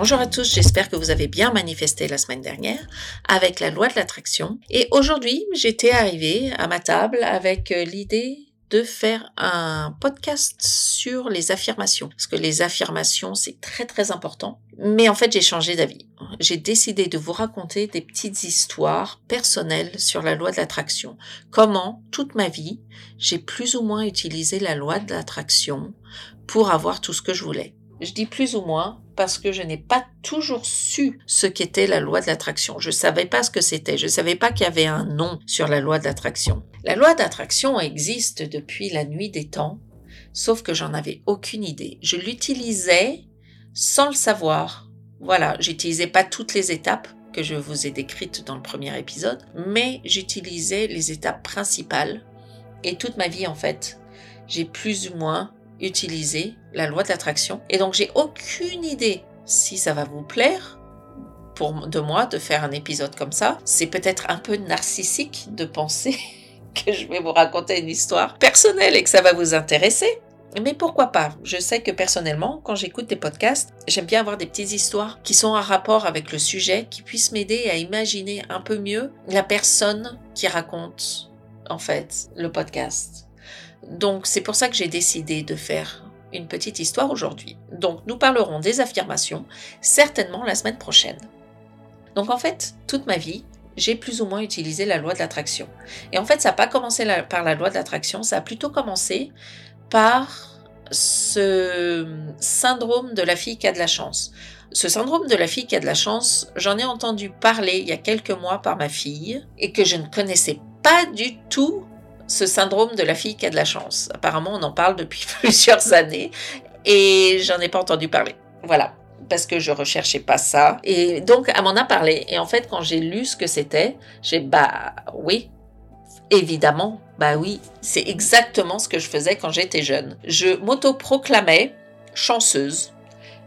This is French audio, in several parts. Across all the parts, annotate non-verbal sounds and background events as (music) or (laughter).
Bonjour à tous, j'espère que vous avez bien manifesté la semaine dernière avec la loi de l'attraction. Et aujourd'hui, j'étais arrivée à ma table avec euh, l'idée de faire un podcast sur les affirmations. Parce que les affirmations, c'est très très important. Mais en fait, j'ai changé d'avis. J'ai décidé de vous raconter des petites histoires personnelles sur la loi de l'attraction. Comment, toute ma vie, j'ai plus ou moins utilisé la loi de l'attraction pour avoir tout ce que je voulais. Je dis plus ou moins parce que je n'ai pas toujours su ce qu'était la loi de l'attraction. Je ne savais pas ce que c'était. Je ne savais pas qu'il y avait un nom sur la loi de l'attraction. La loi d'attraction existe depuis la nuit des temps, sauf que j'en avais aucune idée. Je l'utilisais sans le savoir. Voilà, j'utilisais pas toutes les étapes que je vous ai décrites dans le premier épisode, mais j'utilisais les étapes principales. Et toute ma vie, en fait, j'ai plus ou moins utiliser la loi de l'attraction. Et donc j'ai aucune idée si ça va vous plaire de moi de faire un épisode comme ça. C'est peut-être un peu narcissique de penser (laughs) que je vais vous raconter une histoire personnelle et que ça va vous intéresser. Mais pourquoi pas? Je sais que personnellement, quand j'écoute des podcasts, j'aime bien avoir des petites histoires qui sont en rapport avec le sujet, qui puissent m'aider à imaginer un peu mieux la personne qui raconte en fait le podcast. Donc c'est pour ça que j'ai décidé de faire une petite histoire aujourd'hui. Donc nous parlerons des affirmations certainement la semaine prochaine. Donc en fait, toute ma vie, j'ai plus ou moins utilisé la loi de l'attraction. Et en fait, ça n'a pas commencé par la loi de l'attraction, ça a plutôt commencé par ce syndrome de la fille qui a de la chance. Ce syndrome de la fille qui a de la chance, j'en ai entendu parler il y a quelques mois par ma fille et que je ne connaissais pas du tout ce syndrome de la fille qui a de la chance. Apparemment, on en parle depuis (laughs) plusieurs années et j'en ai pas entendu parler. Voilà, parce que je recherchais pas ça. Et donc, elle m'en a parlé. Et en fait, quand j'ai lu ce que c'était, j'ai bah oui, évidemment, bah oui, c'est exactement ce que je faisais quand j'étais jeune. Je m'autoproclamais chanceuse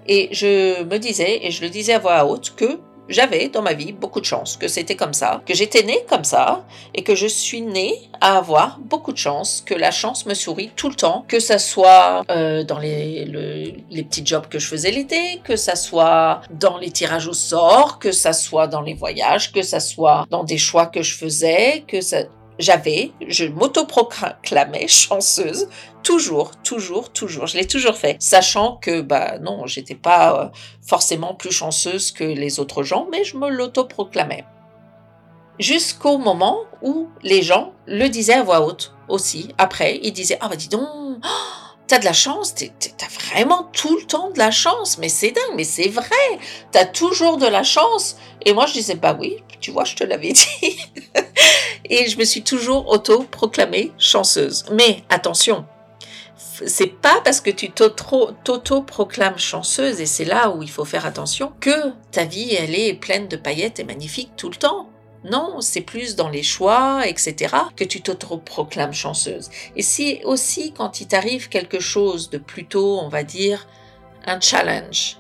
et je me disais, et je le disais à voix haute, que j'avais dans ma vie beaucoup de chance, que c'était comme ça, que j'étais née comme ça, et que je suis née à avoir beaucoup de chance, que la chance me sourit tout le temps, que ça soit euh, dans les, les petits jobs que je faisais l'été, que ça soit dans les tirages au sort, que ça soit dans les voyages, que ça soit dans des choix que je faisais, que ça j'avais, je m'autoproclamais chanceuse, toujours, toujours, toujours. Je l'ai toujours fait, sachant que bah non, j'étais pas euh, forcément plus chanceuse que les autres gens, mais je me l'autoproclamais. Jusqu'au moment où les gens le disaient à voix haute aussi. Après, ils disaient ah bah dis donc. T'as de la chance, t'as vraiment tout le temps de la chance, mais c'est dingue, mais c'est vrai, t'as toujours de la chance. Et moi je disais, bah oui, tu vois, je te l'avais (laughs) dit. et je me suis toujours auto-proclamée chanceuse. Mais attention, c'est pas parce que tu t'auto-proclames chanceuse, et c'est là où il faut faire attention, que ta vie, elle est pleine de paillettes et magnifique tout le temps. Non, c'est plus dans les choix, etc., que tu t'auto-proclames chanceuse. Et c'est aussi quand il t'arrive quelque chose de plutôt, on va dire, un challenge.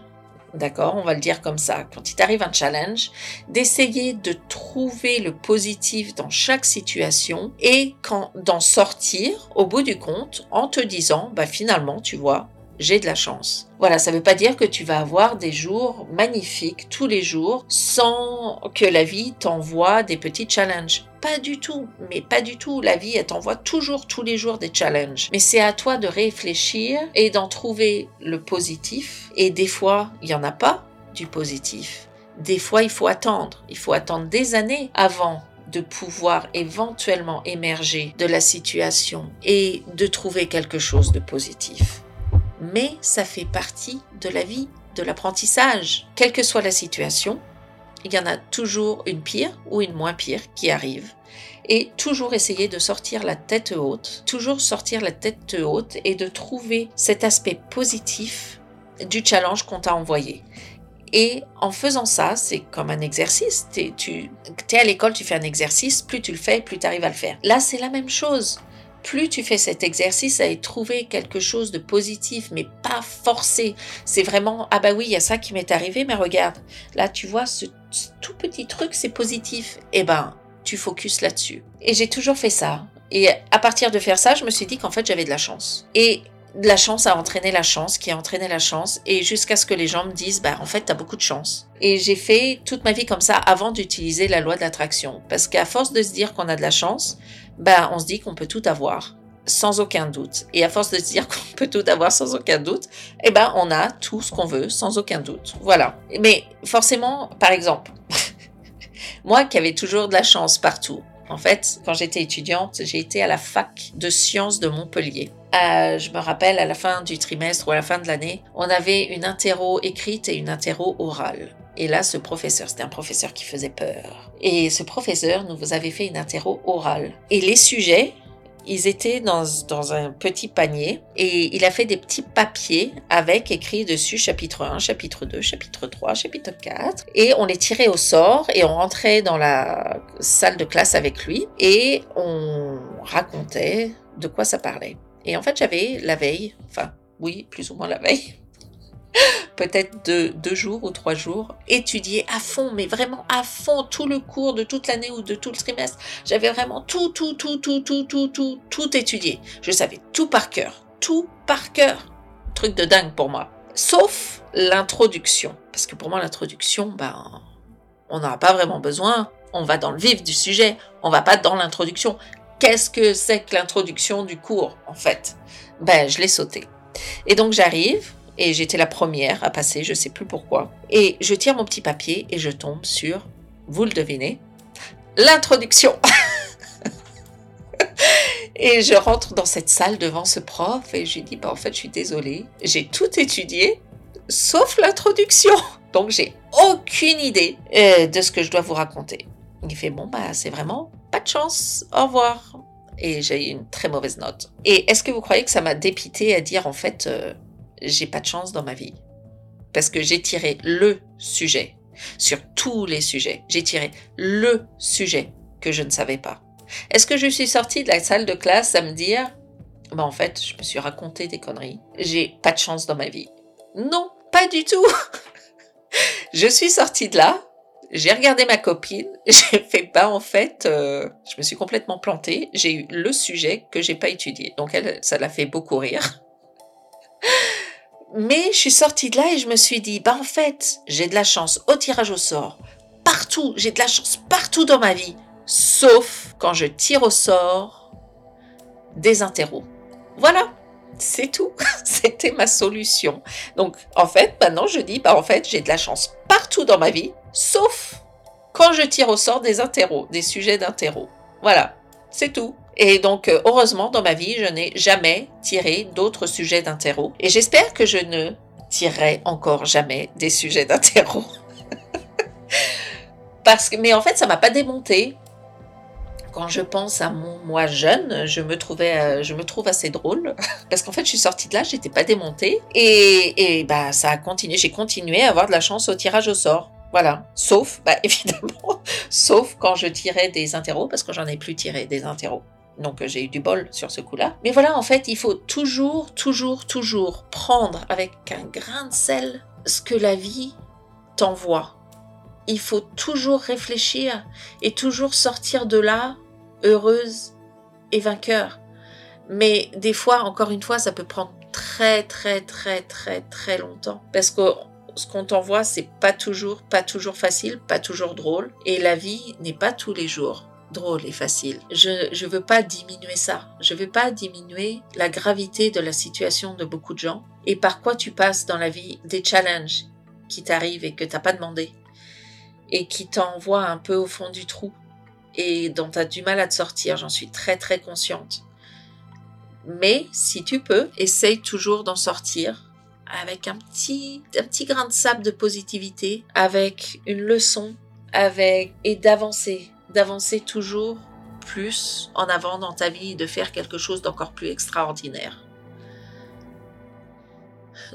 D'accord, on va le dire comme ça. Quand il t'arrive un challenge, d'essayer de trouver le positif dans chaque situation et d'en sortir au bout du compte en te disant, bah finalement, tu vois, j'ai de la chance. Voilà, ça ne veut pas dire que tu vas avoir des jours magnifiques tous les jours sans que la vie t'envoie des petits challenges. Pas du tout, mais pas du tout. La vie, elle t'envoie toujours tous les jours des challenges. Mais c'est à toi de réfléchir et d'en trouver le positif. Et des fois, il n'y en a pas du positif. Des fois, il faut attendre. Il faut attendre des années avant de pouvoir éventuellement émerger de la situation et de trouver quelque chose de positif mais ça fait partie de la vie, de l'apprentissage. Quelle que soit la situation, il y en a toujours une pire ou une moins pire qui arrive. Et toujours essayer de sortir la tête haute, toujours sortir la tête haute et de trouver cet aspect positif du challenge qu'on t'a envoyé. Et en faisant ça, c'est comme un exercice. Tu es à l'école, tu fais un exercice, plus tu le fais, plus tu arrives à le faire. Là, c'est la même chose plus tu fais cet exercice à trouver quelque chose de positif, mais pas forcé. C'est vraiment, ah bah oui, il y a ça qui m'est arrivé, mais regarde, là tu vois, ce, tout petit truc, c'est positif. Eh ben, tu focuses là-dessus. Et j'ai toujours fait ça. Et à partir de faire ça, je me suis dit qu'en fait, j'avais de la chance. Et la chance a entraîné la chance, qui a entraîné la chance, et jusqu'à ce que les gens me disent, bah en fait, t'as beaucoup de chance. Et j'ai fait toute ma vie comme ça avant d'utiliser la loi de l'attraction, parce qu'à force de se dire qu'on a de la chance, bah on se dit qu'on peut tout avoir sans aucun doute. Et à force de se dire (laughs) qu'on peut tout avoir sans aucun doute, eh ben on a tout ce qu'on veut sans aucun doute. Voilà. Mais forcément, par exemple, (laughs) moi qui avais toujours de la chance partout, en fait, quand j'étais étudiante, j'ai été à la fac de sciences de Montpellier. Euh, je me rappelle, à la fin du trimestre ou à la fin de l'année, on avait une interro écrite et une interro orale. Et là, ce professeur, c'était un professeur qui faisait peur. Et ce professeur nous avait fait une interro orale. Et les sujets, ils étaient dans, dans, un petit panier et il a fait des petits papiers avec écrit dessus chapitre 1, chapitre 2, chapitre 3, chapitre 4 et on les tirait au sort et on rentrait dans la salle de classe avec lui et on racontait de quoi ça parlait. Et en fait, j'avais la veille, enfin oui, plus ou moins la veille, (gasps) peut-être de deux jours ou trois jours, étudier à fond, mais vraiment à fond tout le cours de toute l'année ou de tout le trimestre. J'avais vraiment tout, tout, tout, tout, tout, tout, tout, tout étudié. Je savais tout par cœur, tout par cœur. Truc de dingue pour moi. Sauf l'introduction. Parce que pour moi, l'introduction, ben, on n'en a pas vraiment besoin. On va dans le vif du sujet. On va pas dans l'introduction. Qu'est-ce que c'est que l'introduction du cours, en fait? Ben, je l'ai sauté. Et donc j'arrive, et j'étais la première à passer, je sais plus pourquoi. Et je tire mon petit papier et je tombe sur, vous le devinez, l'introduction. (laughs) et je rentre dans cette salle devant ce prof et je lui dis, bah en fait, je suis désolée, j'ai tout étudié sauf l'introduction. Donc j'ai aucune idée euh, de ce que je dois vous raconter. Il fait, bon, bah c'est vraiment pas de chance, au revoir. Et j'ai eu une très mauvaise note. Et est-ce que vous croyez que ça m'a dépité à dire en fait, euh, j'ai pas de chance dans ma vie. Parce que j'ai tiré le sujet sur tous les sujets. J'ai tiré le sujet que je ne savais pas. Est-ce que je suis sortie de la salle de classe à me dire, bah en fait, je me suis raconté des conneries. J'ai pas de chance dans ma vie. Non, pas du tout. (laughs) je suis sortie de là. J'ai regardé ma copine, (laughs) j'ai fait pas en fait, euh, je me suis complètement plantée. J'ai eu le sujet que j'ai pas étudié, donc elle, ça l'a fait beaucoup rire. Mais je suis sortie de là et je me suis dit, bah en fait, j'ai de la chance au tirage au sort, partout, j'ai de la chance partout dans ma vie, sauf quand je tire au sort des interros. Voilà, c'est tout. (laughs) C'était ma solution. Donc en fait, maintenant je dis, bah en fait, j'ai de la chance partout dans ma vie, sauf quand je tire au sort des interros, des sujets d'interros. Voilà, c'est tout. Et donc, euh, heureusement, dans ma vie, je n'ai jamais tiré d'autres sujets d'interro. Et j'espère que je ne tirerai encore jamais des sujets d'interro. (laughs) Parce que, mais en fait, ça m'a pas démonté. Quand je pense à mon moi jeune, je me trouvais, euh, je me trouve assez drôle (laughs) parce qu'en fait, je suis sortie de là, j'étais pas démontée et, et bah ça a continué. J'ai continué à avoir de la chance au tirage au sort. Voilà. Sauf, bah, (laughs) évidemment, sauf quand je tirais des interros, parce que j'en ai plus tiré des interros. Donc euh, j'ai eu du bol sur ce coup-là. Mais voilà, en fait, il faut toujours, toujours, toujours prendre avec un grain de sel ce que la vie t'envoie. Il faut toujours réfléchir et toujours sortir de là heureuse et vainqueur. Mais des fois, encore une fois, ça peut prendre très, très, très, très, très longtemps. Parce que ce qu'on t'envoie, c'est pas toujours, pas toujours facile, pas toujours drôle. Et la vie n'est pas tous les jours drôle et facile. Je ne veux pas diminuer ça. Je veux pas diminuer la gravité de la situation de beaucoup de gens et par quoi tu passes dans la vie des challenges qui t'arrivent et que t'as pas demandé et qui t'envoient un peu au fond du trou et dont tu as du mal à te sortir. J'en suis très très consciente. Mais si tu peux, essaye toujours d'en sortir avec un petit, un petit grain de sable de positivité, avec une leçon, avec et d'avancer, d'avancer toujours plus en avant dans ta vie, de faire quelque chose d'encore plus extraordinaire.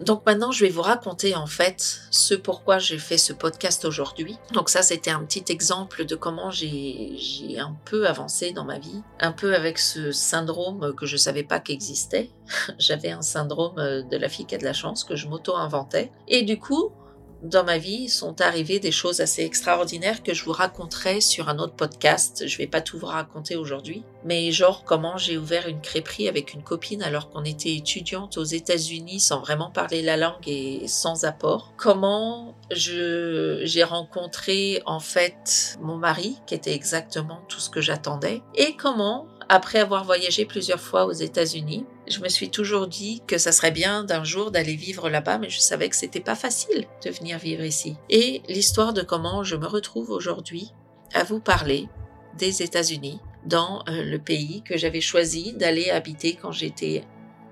Donc maintenant, je vais vous raconter en fait ce pourquoi j'ai fait ce podcast aujourd'hui. Donc ça, c'était un petit exemple de comment j'ai un peu avancé dans ma vie, un peu avec ce syndrome que je savais pas qu'existait. (laughs) J'avais un syndrome de la fille qui a de la chance que je m'auto-inventais. Et du coup, dans ma vie sont arrivées des choses assez extraordinaires que je vous raconterai sur un autre podcast. Je vais pas tout vous raconter aujourd'hui, mais genre comment j'ai ouvert une crêperie avec une copine alors qu'on était étudiante aux États-Unis sans vraiment parler la langue et sans apport. Comment je j'ai rencontré en fait mon mari qui était exactement tout ce que j'attendais et comment après avoir voyagé plusieurs fois aux États-Unis, je me suis toujours dit que ça serait bien d'un jour d'aller vivre là-bas, mais je savais que c'était pas facile de venir vivre ici. Et l'histoire de comment je me retrouve aujourd'hui à vous parler des États-Unis, dans euh, le pays que j'avais choisi d'aller habiter quand j'étais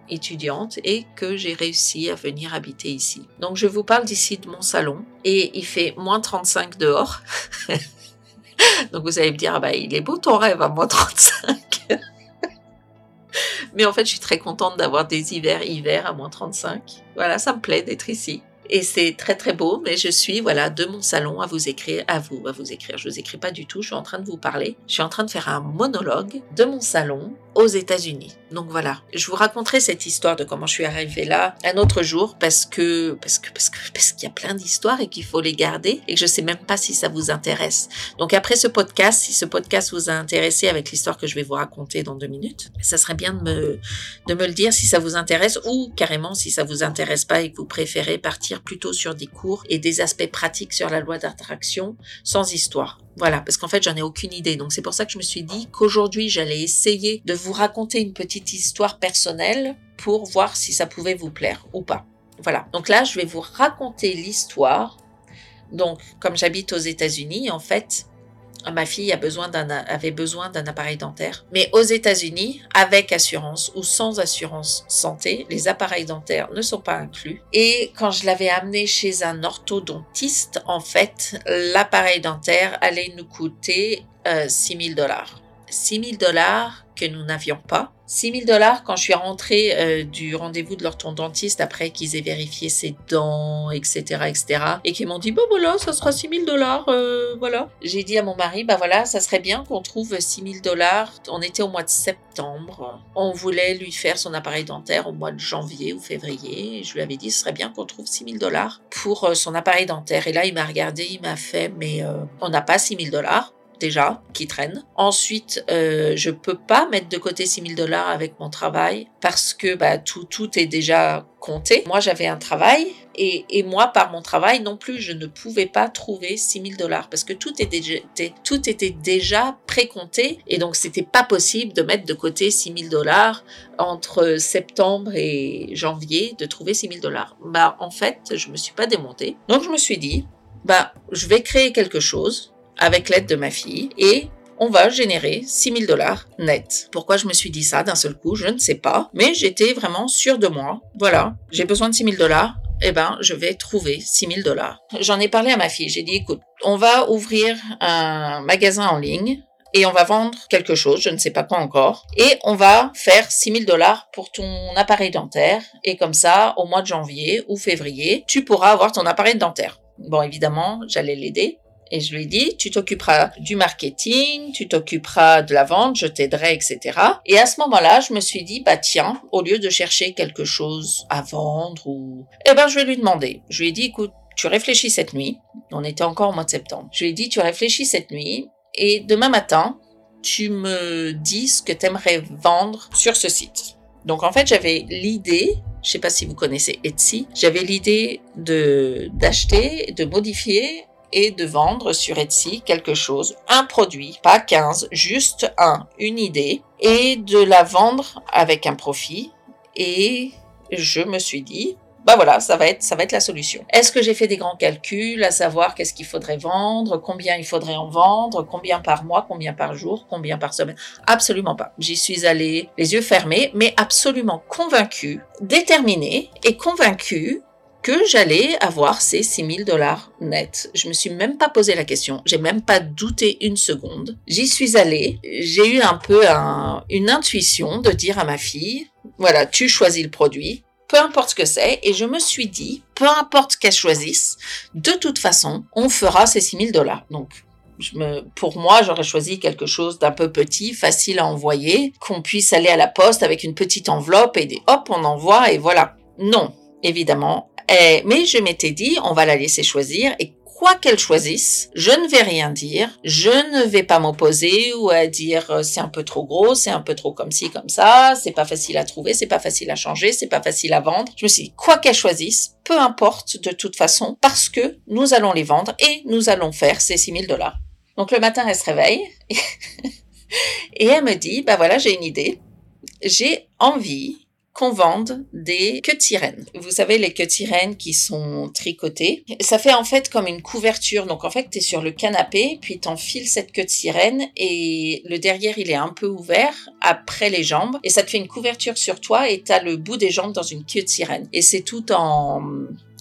étudiante et que j'ai réussi à venir habiter ici. Donc je vous parle d'ici de mon salon et il fait moins 35 dehors. (laughs) (laughs) Donc vous allez me dire, ah bah, il est beau ton rêve à moins 35. (laughs) Mais en fait, je suis très contente d'avoir des hivers, hivers à moins 35. Voilà, ça me plaît d'être ici. Et c'est très très beau, mais je suis voilà de mon salon à vous écrire, à vous, à vous écrire. Je vous écris pas du tout, je suis en train de vous parler. Je suis en train de faire un monologue de mon salon aux États-Unis. Donc voilà, je vous raconterai cette histoire de comment je suis arrivée là un autre jour parce que parce que parce que parce qu'il y a plein d'histoires et qu'il faut les garder et que je sais même pas si ça vous intéresse. Donc après ce podcast, si ce podcast vous a intéressé avec l'histoire que je vais vous raconter dans deux minutes, ça serait bien de me de me le dire si ça vous intéresse ou carrément si ça vous intéresse pas et que vous préférez partir plutôt sur des cours et des aspects pratiques sur la loi d'attraction sans histoire. Voilà, parce qu'en fait, j'en ai aucune idée. Donc c'est pour ça que je me suis dit qu'aujourd'hui, j'allais essayer de vous raconter une petite histoire personnelle pour voir si ça pouvait vous plaire ou pas. Voilà. Donc là, je vais vous raconter l'histoire. Donc, comme j'habite aux États-Unis, en fait, ma fille avait besoin d'un appareil dentaire. Mais aux États-Unis, avec assurance ou sans assurance santé, les appareils dentaires ne sont pas inclus. Et quand je l'avais amené chez un orthodontiste, en fait, l'appareil dentaire allait nous coûter euh, 6 000 dollars. 6 000 dollars que nous n'avions pas. 6 000 dollars quand je suis rentrée euh, du rendez-vous de l'orthodontiste après qu'ils aient vérifié ses dents, etc., etc., et qu'ils m'ont dit, bah voilà, ça sera 6 000 dollars, euh, voilà. J'ai dit à mon mari, bah voilà, ça serait bien qu'on trouve 6 000 dollars. On était au mois de septembre. On voulait lui faire son appareil dentaire au mois de janvier ou février. Je lui avais dit, ce serait bien qu'on trouve 6 000 dollars pour euh, son appareil dentaire. Et là, il m'a regardé, il m'a fait, mais on n'a pas 6 000 dollars déjà qui traîne. Ensuite, euh, je peux pas mettre de côté 6 000 dollars avec mon travail parce que bah, tout, tout est déjà compté. Moi, j'avais un travail et, moi, par mon travail non plus, je ne pouvais pas trouver 6 000 dollars parce que tout était, déjà, tout était déjà précompté et donc c'était pas possible de mettre de côté 6 000 dollars entre septembre et janvier, de trouver 6 000 dollars. Bah, en fait, je me suis pas démontée. Donc, je me suis dit, bah, je vais créer quelque chose avec l'aide de ma fille et on va générer 6000 dollars net. Pourquoi je me suis dit ça d'un seul coup, je ne sais pas, mais j'étais vraiment sûre de moi. Voilà, j'ai besoin de 6000 dollars. Eh ben, je vais trouver 6000 dollars. J'en ai parlé à ma fille. J'ai dit, écoute, on va ouvrir un magasin en ligne et on va vendre quelque chose, je ne sais pas quoi encore, et on va faire 6000 dollars pour ton appareil dentaire, et comme ça, au mois de janvier ou février, tu pourras avoir ton appareil dentaire. Bon, évidemment, j'allais l'aider. Et je lui ai dit, tu t'occuperas du marketing, tu t'occuperas de la vente, je t'aiderai, etc. Et à ce moment-là, je me suis dit, bah tiens, au lieu de chercher quelque chose à vendre ou, eh ben, je vais lui demander. Je lui ai dit, écoute, tu réfléchis cette nuit. On était encore au mois de septembre. Je lui ai dit, tu réfléchis cette nuit et demain matin, tu me dis ce que tu aimerais vendre sur ce site. Donc en fait, j'avais l'idée je sais pas si vous connaissez Etsy, j'avais l'idée de d'acheter, de modifier et de vendre sur Etsy quelque chose, un produit, pas 15, juste un, une idée, et de la vendre avec un profit. Et je me suis dit, bah voilà, ça va être, ça va être la solution. Est-ce que j'ai fait des grands calculs à savoir qu'est-ce qu'il faudrait vendre, combien il faudrait en vendre, combien par mois, combien par jour, combien par semaine? Absolument pas. J'y suis allée les yeux fermés, mais absolument convaincue, déterminée et convaincue que j'allais avoir ces 6000 dollars nets. Je me suis même pas posé la question, j'ai même pas douté une seconde. J'y suis allée, j'ai eu un peu une intuition de dire à ma fille, voilà, tu choisis le produit, peu importe ce que c'est, et je me suis dit, peu importe qu'elle choisisse, de toute façon, on fera ces 6000 dollars. Donc, pour moi, j'aurais choisi quelque chose d'un peu petit, facile à envoyer, qu'on puisse aller à la poste avec une petite enveloppe et des hop, on envoie et voilà. Non, évidemment, Et, mais je m'étais dit, on va la laisser choisir et quoi qu'elle choisisse, je ne vais rien dire, je ne vais pas m'opposer ou à dire euh, c'est un peu trop gros, c'est un peu trop comme ci, comme ça, c'est pas facile à trouver, c'est pas facile à changer, c'est pas facile à vendre. Je me suis dit, quoi qu'elle choisisse, peu importe de toute façon, parce que nous allons les vendre et nous allons faire ces 6000 dollars. Donc le matin, elle se réveille (laughs) et elle me dit, bah voilà, j'ai une idée. J'ai envie qu'on vende des queues sirène. Vous savez, les queues sirène qui sont tricotées. Ça fait en fait comme une couverture. Donc en fait, tu es sur le canapé, puis t'enfiles cette queue sirène et le derrière, il est un peu ouvert après les jambes et ça te fait une couverture sur toi et t'as le bout des jambes dans une queue sirène. Et c'est tout en...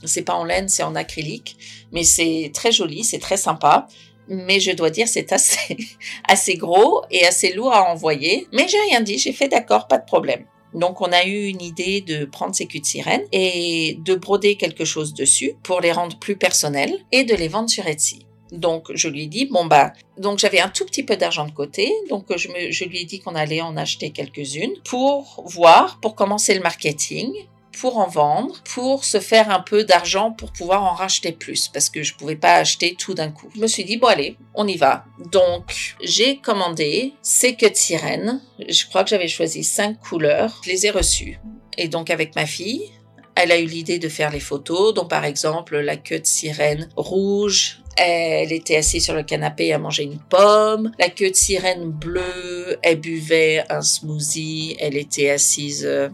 C'est pas en laine, c'est en acrylique, mais c'est très joli, c'est très sympa mais je dois dire c'est assez (laughs) assez gros et assez lourd à envoyer. Mais j'ai rien dit, j'ai fait d'accord, pas de problème. Donc on a eu une idée de prendre ces culs de sirène et de broder quelque chose dessus pour les rendre plus personnels et de les vendre sur Etsy. Donc je lui dit bon bah donc j'avais un tout petit peu d'argent de côté donc je, je lui ai dit qu'on allait en acheter quelques-unes pour voir pour commencer le marketing pour en vendre, pour se faire un peu d'argent pour pouvoir en racheter plus, parce que je pouvais pas acheter tout d'un coup. Je me suis dit, bon allez, on y va. Donc, j'ai commandé ces queues de sirène. Je crois que j'avais choisi cinq couleurs. Je les ai reçues. Et donc, avec ma fille, elle a eu l'idée de faire les photos, donc par exemple la queue de sirène rouge, elle était assise sur le canapé à manger une pomme. La queue de sirène bleue, elle buvait un smoothie. Elle était assise euh,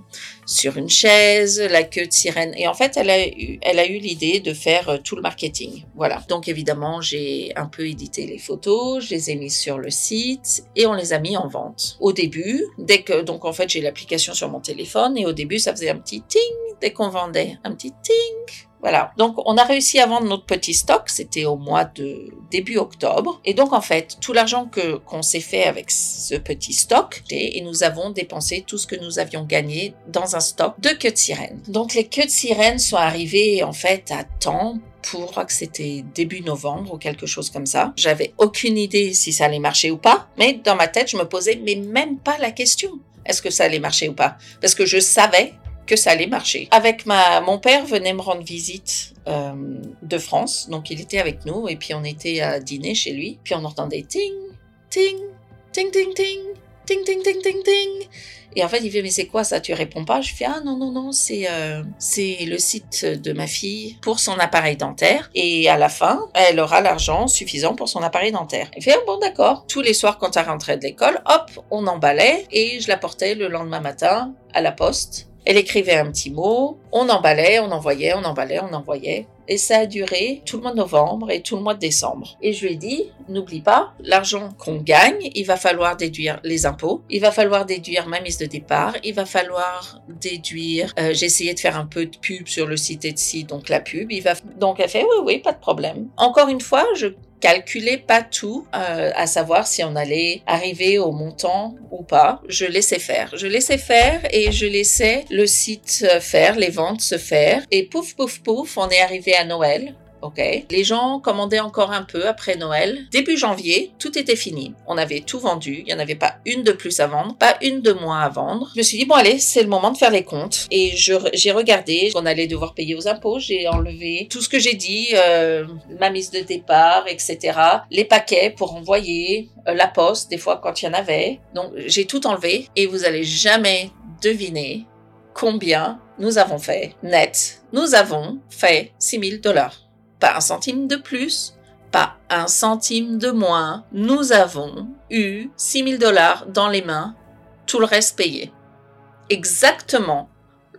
sur une chaise. La queue de sirène. Et en fait, elle a eu, elle a eu l'idée de faire euh, tout le marketing. Voilà. Donc évidemment, j'ai un peu édité les photos. Je les ai mises sur le site et on les a mis en vente. Au début, dès que, donc en fait, j'ai l'application sur mon téléphone et au début, ça faisait un petit ting dès qu'on vendait. Un petit ting voilà. Donc, on a réussi à vendre notre petit stock. C'était au mois de début octobre. Et donc, en fait, tout l'argent que, qu'on s'est fait avec ce petit stock, et nous avons dépensé tout ce que nous avions gagné dans un stock de queues de sirène. Donc, les queues de sirène sont arrivées, en fait, à temps pour, je que c'était début novembre ou quelque chose comme ça. J'avais aucune idée si ça allait marcher ou pas, mais dans ma tête, je me posais mais même pas la question. Est-ce que ça allait marcher ou pas? Parce que je savais que ça allait marcher. Avec ma, mon père venait me rendre visite euh, de France, donc il était avec nous et puis on était à dîner chez lui, puis on entendait ting, ting, ting, ting, ting, ting, ting, ting, ting, ting. Et en fait, il fait, mais c'est quoi ça? Tu réponds pas? Je fais, ah non, non, non, c'est euh, c'est le site de ma fille pour son appareil dentaire. Et à la fin, elle aura l'argent suffisant pour son appareil dentaire. Il fait, ah, bon, d'accord. Tous les soirs, quand elle rentrait de l'école, hop, on emballait et je la portais le lendemain matin à la poste elle écrivait un petit mot, on emballait, on envoyait, on emballait, on envoyait. Et ça a duré tout le mois de novembre et tout le mois de décembre. Et je lui ai dit, n'oublie pas, l'argent qu'on gagne, il va falloir déduire les impôts, il va falloir déduire ma mise de départ, il va falloir déduire, euh, j'ai essayé de faire un peu de pub sur le site Etsy, donc la pub, il va, donc elle fait, oui, oui, pas de problème. Encore une fois, je calculais pas tout, euh, à savoir si on allait arriver au montant ou pas. Je laissais faire. Je laissais faire et je laissais le site faire, les ventes se faire. Et pouf, pouf, pouf, on est arrivé à Noël. Ok. Les gens commandaient encore un peu après Noël. Début janvier, tout était fini. On avait tout vendu. Il n'y en avait pas une de plus à vendre, pas une de moins à vendre. Je me suis dit, bon allez, c'est le moment de faire les comptes. Et j'ai regardé qu'on allait devoir payer aux impôts. J'ai enlevé tout ce que j'ai dit, euh, ma mise de départ, etc. Les paquets pour envoyer, euh, la poste, des fois quand il y en avait. Donc j'ai tout enlevé. Et vous allez jamais deviner combien nous avons fait net. Nous avons fait 6000 dollars pas un centime de plus, pas un centime de moins. Nous avons eu 6000 dollars dans les mains, tout le reste payé. Exactement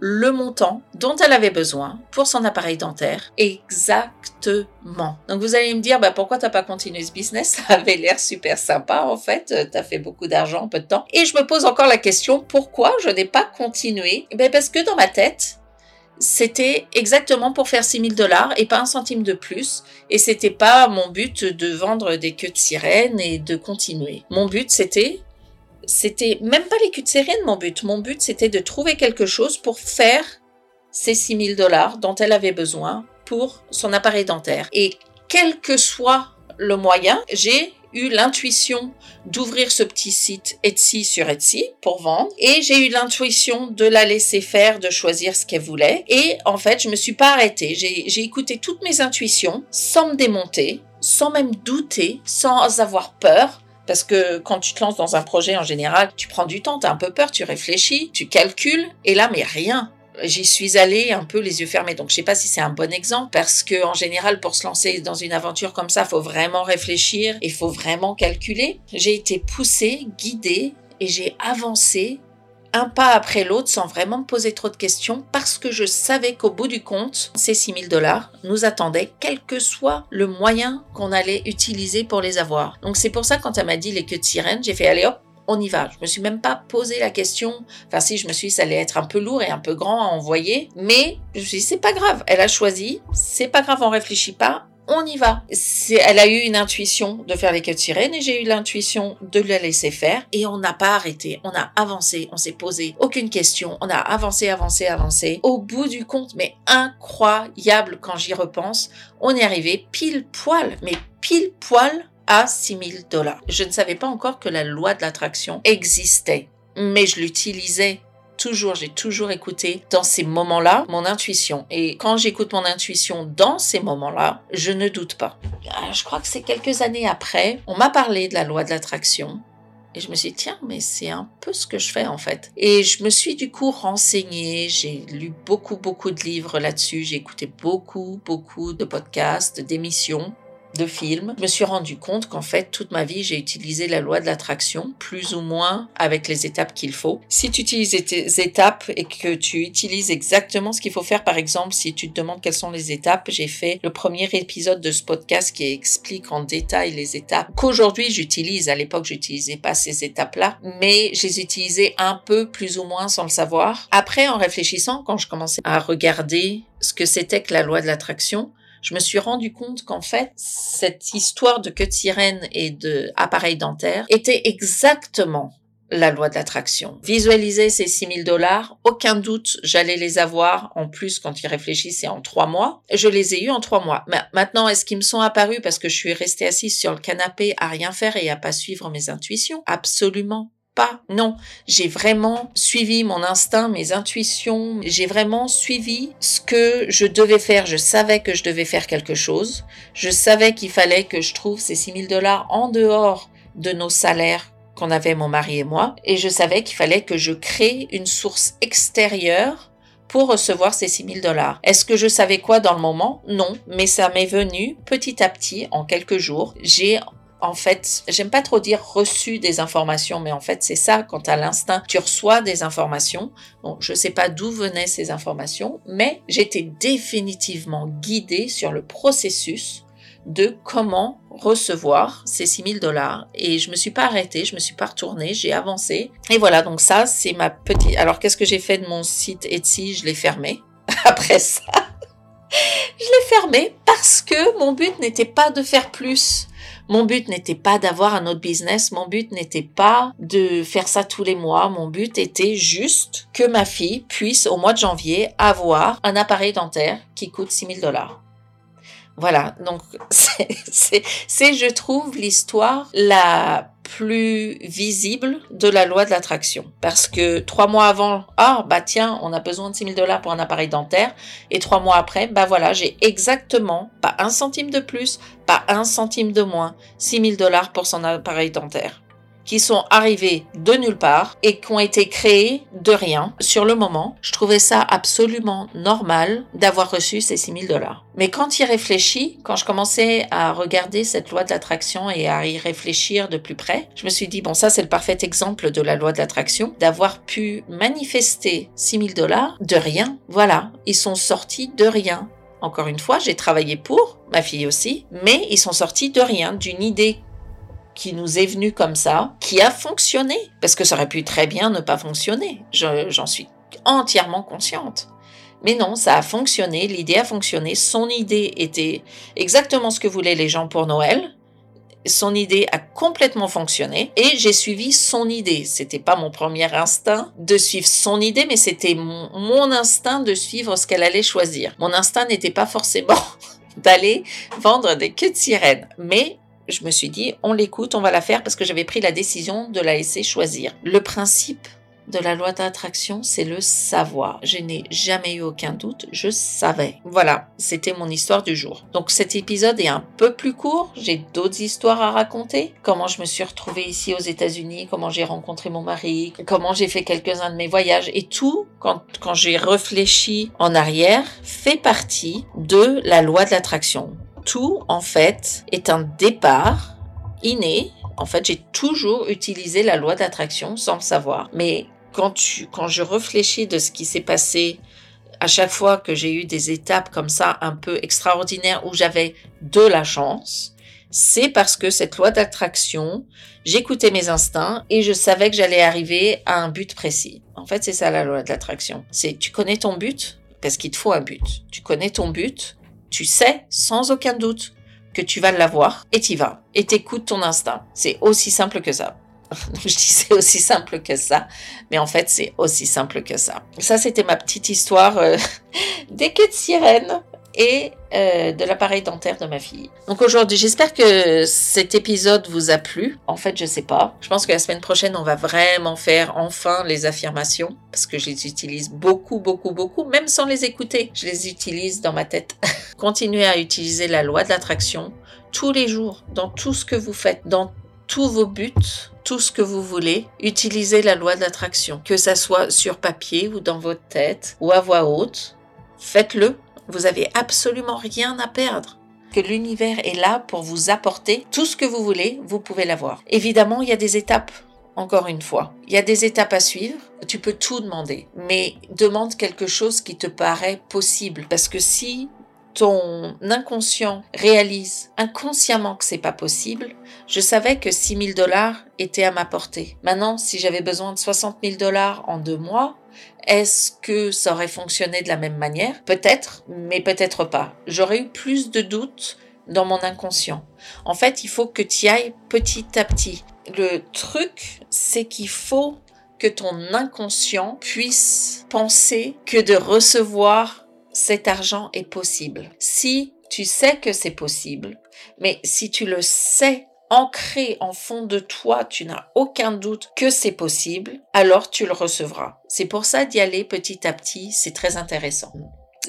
le montant dont elle avait besoin pour son appareil dentaire. Exactement. Donc vous allez me dire, bah, pourquoi t'as pas continué ce business? Ça avait l'air super sympa en fait. T'as fait beaucoup d'argent en peu de temps. Et je me pose encore la question, pourquoi je n'ai pas continué? Ben Parce que dans ma tête, c'était exactement pour faire 6000 dollars et pas un centime de plus. Et c'était pas mon but de vendre des queues de sirène et de continuer. Mon but c'était, c'était même pas les queues de sirène mon but. Mon but c'était de trouver quelque chose pour faire ces 6000 dollars dont elle avait besoin pour son appareil dentaire. Et quel que soit le moyen, j'ai eu l'intuition d'ouvrir ce petit site Etsy sur Etsy pour vendre et j'ai eu l'intuition de la laisser faire, de choisir ce qu'elle voulait et en fait je me suis pas arrêtée, j'ai écouté toutes mes intuitions sans me démonter, sans même douter, sans avoir peur. Parce que quand tu te lances dans un projet en général, tu prends du temps, tu as un peu peur, tu réfléchis, tu calcules, et là, mais rien j'y suis allée un peu les yeux fermés. Donc je sais pas si c'est un bon exemple parce que en général pour se lancer dans une aventure comme ça, faut vraiment réfléchir, il faut vraiment calculer. J'ai été poussée, guidée et j'ai avancé un pas après l'autre sans vraiment me poser trop de questions parce que je savais qu'au bout du compte, ces 6000 dollars nous attendaient quel que soit le moyen qu'on allait utiliser pour les avoir. Donc c'est pour ça quand elle m'a dit les queues de sirène, j'ai fait allez hop, on y va. Je me suis même pas posé la question. Enfin, si, je me suis dit, ça allait être un peu lourd et un peu grand à envoyer. Mais je me suis dit, c'est pas grave. Elle a choisi. C'est pas grave, on réfléchit pas. On y va. Elle a eu une intuition de faire les queues de sirène et j'ai eu l'intuition de la laisser faire. Et on n'a pas arrêté. On a avancé. On s'est posé aucune question. On a avancé, avancé, avancé. Au bout du compte, mais incroyable quand j'y repense, on est arrivé pile poil, mais pile poil à 6 000 dollars. Je ne savais pas encore que la loi de l'attraction existait, mais je l'utilisais toujours, j'ai toujours écouté dans ces moments-là mon intuition. Et quand j'écoute mon intuition dans ces moments-là, je ne doute pas. Ah, je crois que c'est quelques années après, on m'a parlé de la loi de l'attraction. Et je me suis dit, tiens, mais c'est un peu ce que je fais en fait. Et je me suis du coup renseignée, j'ai lu beaucoup, beaucoup de livres là-dessus, j'ai écouté beaucoup, beaucoup de podcasts, d'émissions de films, je me suis rendu compte qu'en fait, toute ma vie, j'ai utilisé la loi de l'attraction, plus ou moins avec les étapes qu'il faut. Si tu utilises tes étapes et que tu utilises exactement ce qu'il faut faire, par exemple, si tu te demandes quelles sont les étapes, j'ai fait le premier épisode de ce podcast qui explique en détail les étapes qu'aujourd'hui j'utilise. À l'époque, j'utilisais pas ces étapes-là, mais je les utilisais un peu plus ou moins sans le savoir. Après, en réfléchissant, quand je commençais à regarder ce que c'était que la loi de l'attraction, je me suis rendu compte qu'en fait, cette histoire de queue de sirène et de appareil dentaire était exactement la loi de l'attraction. Visualiser ces 6000 dollars, aucun doute, j'allais les avoir. En plus, quand ils réfléchissent, en trois mois. Je les ai eus en trois mois. Mais maintenant, est-ce qu'ils me sont apparus? Parce que je suis restée assise sur le canapé à rien faire et à pas suivre mes intuitions? Absolument pas. Non, j'ai vraiment suivi mon instinct, mes intuitions. J'ai vraiment suivi ce que je devais faire. Je savais que je devais faire quelque chose. Je savais qu'il fallait que je trouve ces 6000 dollars en dehors de nos salaires qu'on avait mon mari et moi. Et je savais qu'il fallait que je crée une source extérieure pour recevoir ces 6000 dollars. Est-ce que je savais quoi dans le moment? Non, mais ça m'est venu petit à petit en quelques jours. J'ai en fait, j'aime pas trop dire reçu des informations, mais en fait, c'est ça, quand à l'instinct, tu reçois des informations. Bon, je sais pas d'où venaient ces informations, mais j'étais définitivement guidée sur le processus de comment recevoir ces 6000 dollars. Et je me suis pas arrêtée, je me suis pas retournée, j'ai avancé. Et voilà, donc ça, c'est ma petite... Alors, qu'est-ce que j'ai fait de mon site Etsy? Je l'ai fermé. (laughs) Après ça, je l'ai fermé parce que mon but n'était pas de faire plus. Mon but n'était pas d'avoir un autre business, mon but n'était pas de faire ça tous les mois, mon but était juste que ma fille puisse au mois de janvier avoir un appareil dentaire qui coûte 6000 dollars. Voilà, donc (laughs) c'est, je trouve, l'histoire la plus visible de la loi de l'attraction. Parce que trois mois avant, ah bah tiens, on a besoin de 6000 dollars pour un appareil dentaire. Et trois mois après, bah voilà, j'ai exactement, pas un centime de plus, pas un centime de moins, 6000 dollars pour son appareil dentaire qui sont arrivés de nulle part et qui ont été créés de rien sur le moment. Je trouvais ça absolument normal d'avoir reçu ces 6000 dollars. Mais quand il réfléchit, quand je commençais à regarder cette loi de l'attraction et à y réfléchir de plus près, je me suis dit, bon, ça c'est le parfait exemple de la loi de l'attraction, d'avoir pu manifester 6000 dollars de rien. Voilà, ils sont sortis de rien. Encore une fois, j'ai travaillé pour, ma fille aussi, mais ils sont sortis de rien, d'une idée qui nous est venu comme ça, qui a fonctionné, parce que ça aurait pu très bien ne pas fonctionner. J'en suis entièrement consciente. Mais non, ça a fonctionné, l'idée a fonctionné, son idée était exactement ce que voulaient les gens pour Noël. Son idée a complètement fonctionné et j'ai suivi son idée. C'était pas mon premier instinct de suivre son idée, mais c'était mon, mon instinct de suivre ce qu'elle allait choisir. Mon instinct n'était pas forcément (laughs) d'aller vendre des queues de sirène, mais je me suis dit, on l'écoute, on va la faire parce que j'avais pris la décision de la laisser choisir. Le principe de la loi d'attraction, c'est le savoir. Je n'ai jamais eu aucun doute, je savais. Voilà, c'était mon histoire du jour. Donc cet épisode est un peu plus court, j'ai d'autres histoires à raconter. Comment je me suis retrouvée ici aux États-Unis, comment j'ai rencontré mon mari, comment j'ai fait quelques-uns de mes voyages et tout, quand, quand j'ai réfléchi en arrière, fait partie de la loi de l'attraction. Tout, en fait, est un départ inné en fait, j'ai toujours utilisé la loi d'attraction sans le savoir. Mais quand, quand je réfléchis de ce qui s'est passé à chaque fois que j'ai eu des étapes comme ça un peu extraordinaires où j'avais de la chance, c'est parce que cette loi d'attraction, j'écoutais mes instincts et je savais que j'allais arriver à un but précis. En fait, c'est ça la loi de l'attraction. C'est tu connais ton but? Parce qu'il te faut un but. Tu connais ton but, tu sais sans aucun doute que tu vas l'avoir et t'y vas et t'écoutes ton instinct. C'est aussi simple que ça. (laughs) je dis c'est aussi simple que ça, mais en fait c'est aussi simple que ça. Ça c'était ma petite histoire euh, (laughs) des quêtes de sirène et euh, de l'appareil dentaire de ma fille. Donc aujourd'hui, j'espère que cet épisode vous a plu. En fait, je sais pas. Je pense que la semaine prochaine, on va vraiment faire enfin les affirmations parce que je les utilise beaucoup, beaucoup, beaucoup, même sans les écouter. Je les utilise dans ma tête. (laughs) Continuez à utiliser la loi de l'attraction tous les jours, dans tout ce que vous faites, dans tous vos buts, tout ce que vous voulez, utilisez la loi de l'attraction, que ça soit sur papier ou dans votre tête ou à voix haute. Faites-le vous avez absolument rien à perdre que l'univers est là pour vous apporter tout ce que vous voulez, vous pouvez l'avoir. Évidemment, il y a des étapes. Encore une fois, il y a des étapes à suivre. Tu peux tout demander, mais demande quelque chose qui te paraît possible. Parce que si ton inconscient réalise inconsciemment que c'est pas possible, je savais que 6 000 dollars étaient à ma portée. Maintenant, si j'avais besoin de 60 000 dollars en deux mois, est-ce que ça aurait fonctionné de la même manière? Peut-être, mais peut-être pas. J'aurais eu plus de doutes dans mon inconscient. En fait, il faut que tu ailles petit à petit. Le truc, c'est qu'il faut que ton inconscient puisse penser que de recevoir cet argent est possible. Si tu sais que c'est possible, mais si tu le sais ancré en fond de toi, tu n'as aucun doute que c'est possible, alors tu le recevras. C'est pour ça d'y aller petit à petit, c'est très intéressant.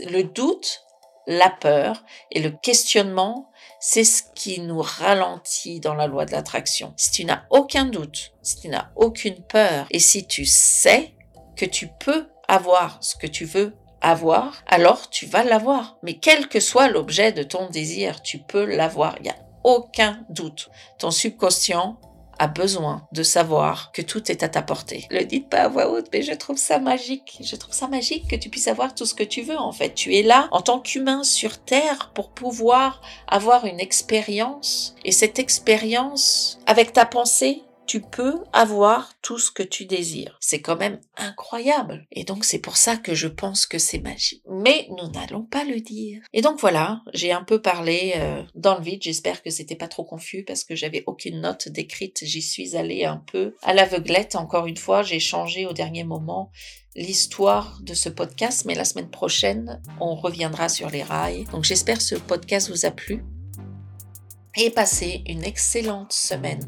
Le doute, la peur et le questionnement, c'est ce qui nous ralentit dans la loi de l'attraction. Si tu n'as aucun doute, si tu n'as aucune peur et si tu sais que tu peux avoir ce que tu veux avoir, alors tu vas l'avoir. Mais quel que soit l'objet de ton désir, tu peux l'avoir. Il y a aucun doute. Ton subconscient a besoin de savoir que tout est à ta portée. Le dites pas à voix haute, mais je trouve ça magique. Je trouve ça magique que tu puisses avoir tout ce que tu veux en fait. Tu es là en tant qu'humain sur Terre pour pouvoir avoir une expérience et cette expérience avec ta pensée, tu peux avoir tout ce que tu désires. C'est quand même incroyable. Et donc c'est pour ça que je pense que c'est magique. Mais nous n'allons pas le dire. Et donc voilà, j'ai un peu parlé euh, dans le vide. J'espère que c'était pas trop confus parce que j'avais aucune note décrite. J'y suis allée un peu à l'aveuglette. Encore une fois, j'ai changé au dernier moment l'histoire de ce podcast, mais la semaine prochaine, on reviendra sur les rails. Donc j'espère que ce podcast vous a plu et passez une excellente semaine.